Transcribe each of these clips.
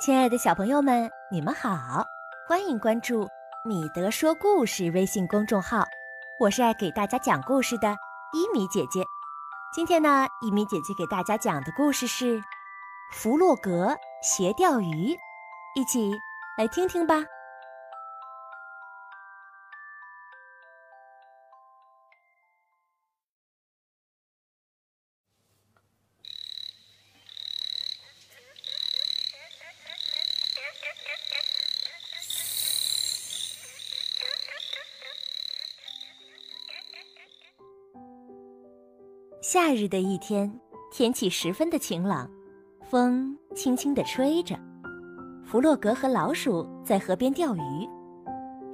亲爱的小朋友们，你们好，欢迎关注米德说故事微信公众号。我是爱给大家讲故事的伊米姐姐。今天呢，伊米姐姐给大家讲的故事是《弗洛格学钓鱼》，一起来听听吧。夏日的一天，天气十分的晴朗，风轻轻地吹着。弗洛格和老鼠在河边钓鱼。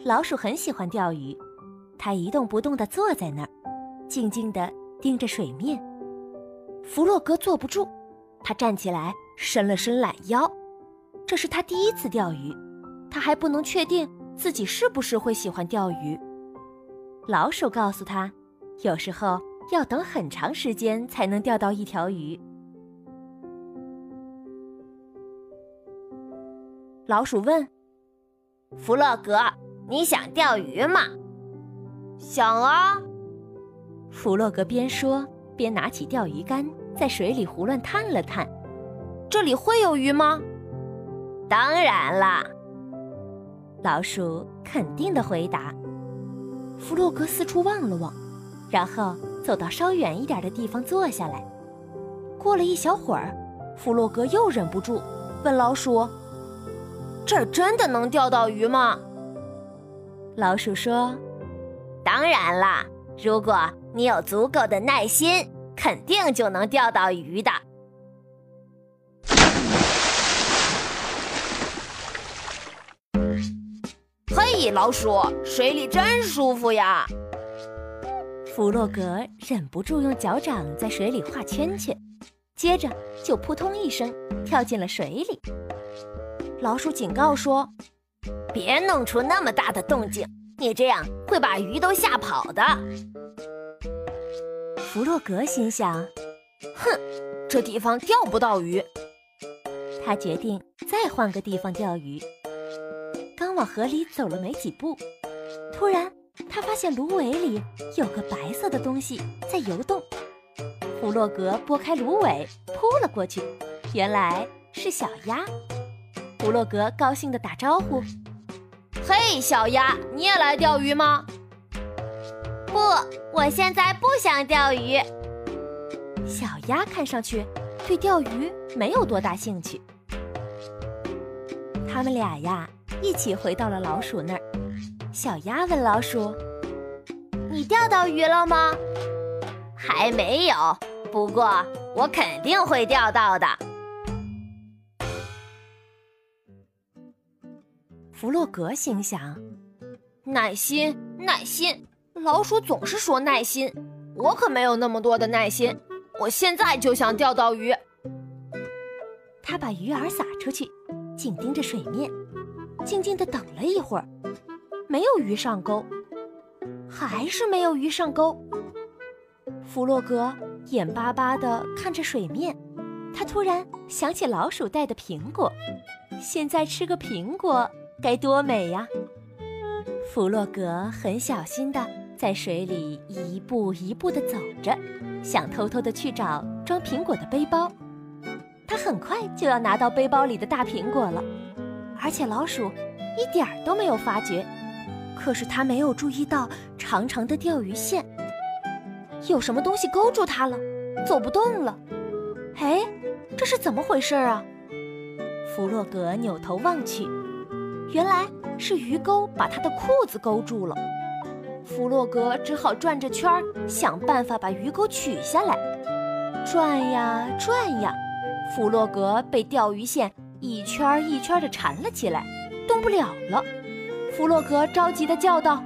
老鼠很喜欢钓鱼，它一动不动地坐在那儿，静静地盯着水面。弗洛格坐不住，他站起来，伸了伸懒腰。这是他第一次钓鱼，他还不能确定自己是不是会喜欢钓鱼。老鼠告诉他，有时候。要等很长时间才能钓到一条鱼。老鼠问：“弗洛格，你想钓鱼吗？”“想啊。”弗洛格边说边拿起钓鱼竿，在水里胡乱探了探。“这里会有鱼吗？”“当然啦。”老鼠肯定的回答。弗洛格四处望了望，然后。走到稍远一点的地方坐下来。过了一小会儿，弗洛格又忍不住问老鼠：“这儿真的能钓到鱼吗？”老鼠说：“当然啦，如果你有足够的耐心，肯定就能钓到鱼的。”嘿，老鼠，水里真舒服呀！弗洛格忍不住用脚掌在水里画圈圈，接着就扑通一声跳进了水里。老鼠警告说：“别弄出那么大的动静，你这样会把鱼都吓跑的。”弗洛格心想：“哼，这地方钓不到鱼。”他决定再换个地方钓鱼。刚往河里走了没几步，突然。他发现芦苇里有个白色的东西在游动，弗洛格拨开芦苇扑了过去，原来是小鸭。弗洛格高兴地打招呼：“嘿，小鸭，你也来钓鱼吗？”“不，我现在不想钓鱼。”小鸭看上去对钓鱼没有多大兴趣。他们俩呀，一起回到了老鼠那儿。小鸭问老鼠：“你钓到鱼了吗？”“还没有，不过我肯定会钓到的。”弗洛格心想：“耐心，耐心。老鼠总是说耐心，我可没有那么多的耐心。我现在就想钓到鱼。”他把鱼饵撒出去，紧盯着水面，静静的等了一会儿。没有鱼上钩，还是没有鱼上钩。弗洛格眼巴巴地看着水面，他突然想起老鼠带的苹果，现在吃个苹果该多美呀！弗洛格很小心地在水里一步一步地走着，想偷偷地去找装苹果的背包。他很快就要拿到背包里的大苹果了，而且老鼠一点儿都没有发觉。可是他没有注意到长长的钓鱼线，有什么东西勾住他了，走不动了。哎，这是怎么回事啊？弗洛格扭头望去，原来是鱼钩把他的裤子勾住了。弗洛格只好转着圈儿想办法把鱼钩取下来。转呀转呀，弗洛格被钓鱼线一圈一圈地缠了起来，动不了了。弗洛格着急地叫道：“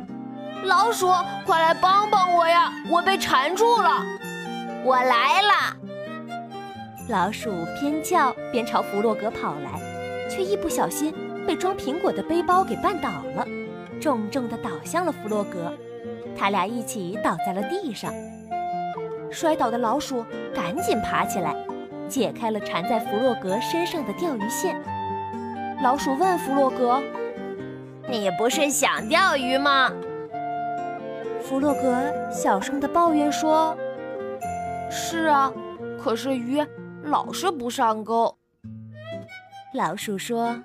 老鼠，快来帮帮我呀！我被缠住了！”我来了。老鼠边叫边朝弗洛格跑来，却一不小心被装苹果的背包给绊倒了，重重地倒向了弗洛格。他俩一起倒在了地上。摔倒的老鼠赶紧爬起来，解开了缠在弗洛格身上的钓鱼线。老鼠问弗洛格：“你不是想钓鱼吗？”弗洛格小声的抱怨说：“是啊，可是鱼老是不上钩。”老鼠说：“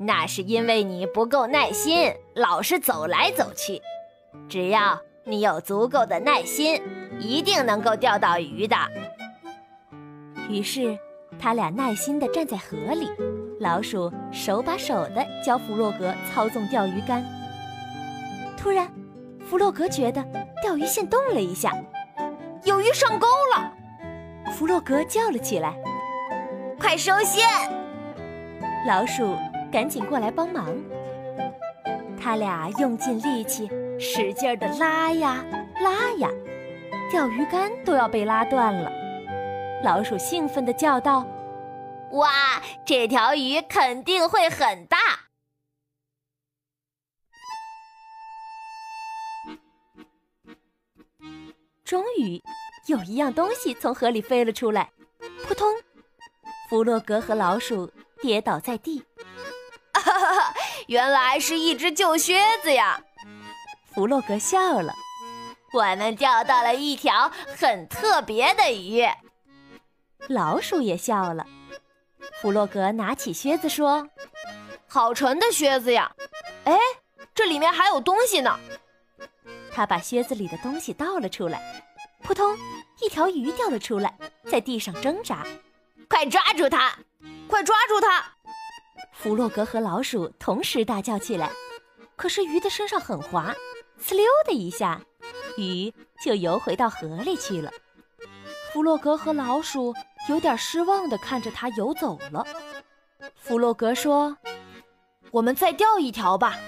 那是因为你不够耐心，老是走来走去。只要你有足够的耐心，一定能够钓到鱼的。”于是，他俩耐心地站在河里，老鼠手把手的教弗洛格操纵钓鱼竿。突然，弗洛格觉得钓鱼线动了一下，有鱼上钩了。弗洛格叫了起来：“快收线！”老鼠赶紧过来帮忙。他俩用尽力气，使劲的拉呀拉呀，钓鱼竿都要被拉断了。老鼠兴奋地叫道：“哇，这条鱼肯定会很大！”终于，有一样东西从河里飞了出来，扑通！弗洛格和老鼠跌倒在地。哈哈，原来是一只旧靴子呀！弗洛格笑了：“我们钓到了一条很特别的鱼。”老鼠也笑了。弗洛格拿起靴子说：“好沉的靴子呀！哎，这里面还有东西呢。”他把靴子里的东西倒了出来，扑通，一条鱼掉了出来，在地上挣扎。快抓住它！快抓住它！弗洛格和老鼠同时大叫起来。可是鱼的身上很滑，呲溜的一下，鱼就游回到河里去了。弗洛格和老鼠。有点失望地看着他游走了。弗洛格说：“我们再钓一条吧。”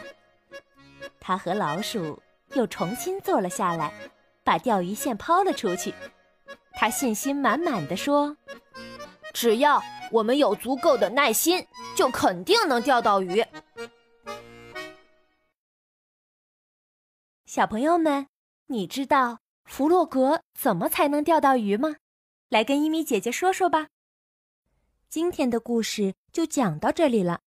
他和老鼠又重新坐了下来，把钓鱼线抛了出去。他信心满满地说：“只要我们有足够的耐心，就肯定能钓到鱼。”小朋友们，你知道弗洛格怎么才能钓到鱼吗？来跟伊米姐姐说说吧。今天的故事就讲到这里了。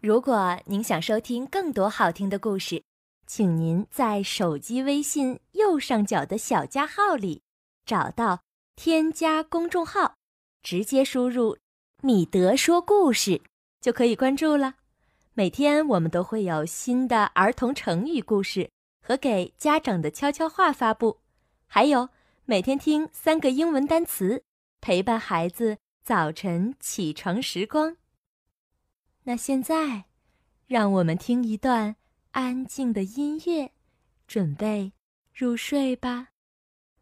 如果您想收听更多好听的故事，请您在手机微信右上角的小加号里找到添加公众号，直接输入“米德说故事”就可以关注了。每天我们都会有新的儿童成语故事和给家长的悄悄话发布，还有每天听三个英文单词。陪伴孩子早晨起床时光。那现在，让我们听一段安静的音乐，准备入睡吧。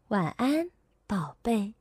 晚安，宝贝，